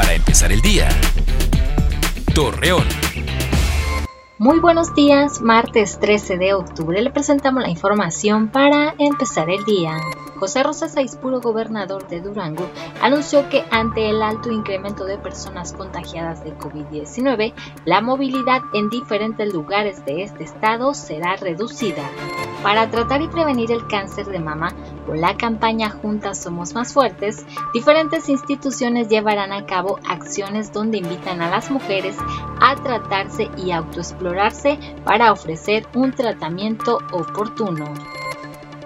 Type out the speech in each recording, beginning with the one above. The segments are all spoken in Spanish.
Para empezar el día. Torreón. Muy buenos días, martes 13 de octubre le presentamos la información para empezar el día. José Rosa Saispuro, gobernador de Durango, anunció que ante el alto incremento de personas contagiadas de COVID-19, la movilidad en diferentes lugares de este estado será reducida. Para tratar y prevenir el cáncer de mama, con la campaña Juntas Somos Más Fuertes, diferentes instituciones llevarán a cabo acciones donde invitan a las mujeres a tratarse y autoexplorarse para ofrecer un tratamiento oportuno.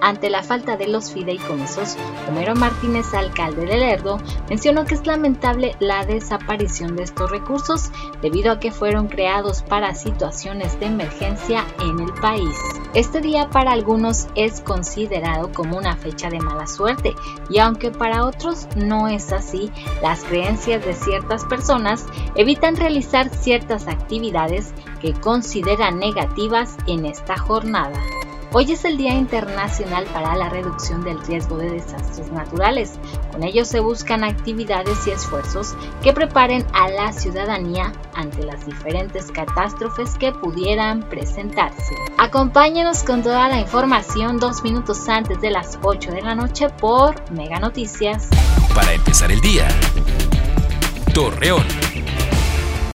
Ante la falta de los fideicomisos, Romero Martínez, alcalde de Lerdo, mencionó que es lamentable la desaparición de estos recursos debido a que fueron creados para situaciones de emergencia en el país. Este día para algunos es considerado como una fecha de mala suerte y aunque para otros no es así, las creencias de ciertas personas evitan realizar ciertas actividades que consideran negativas en esta jornada. Hoy es el Día Internacional para la Reducción del Riesgo de Desastres Naturales. Con ello se buscan actividades y esfuerzos que preparen a la ciudadanía ante las diferentes catástrofes que pudieran presentarse. Acompáñenos con toda la información dos minutos antes de las 8 de la noche por Mega Noticias. Para empezar el día. Torreón.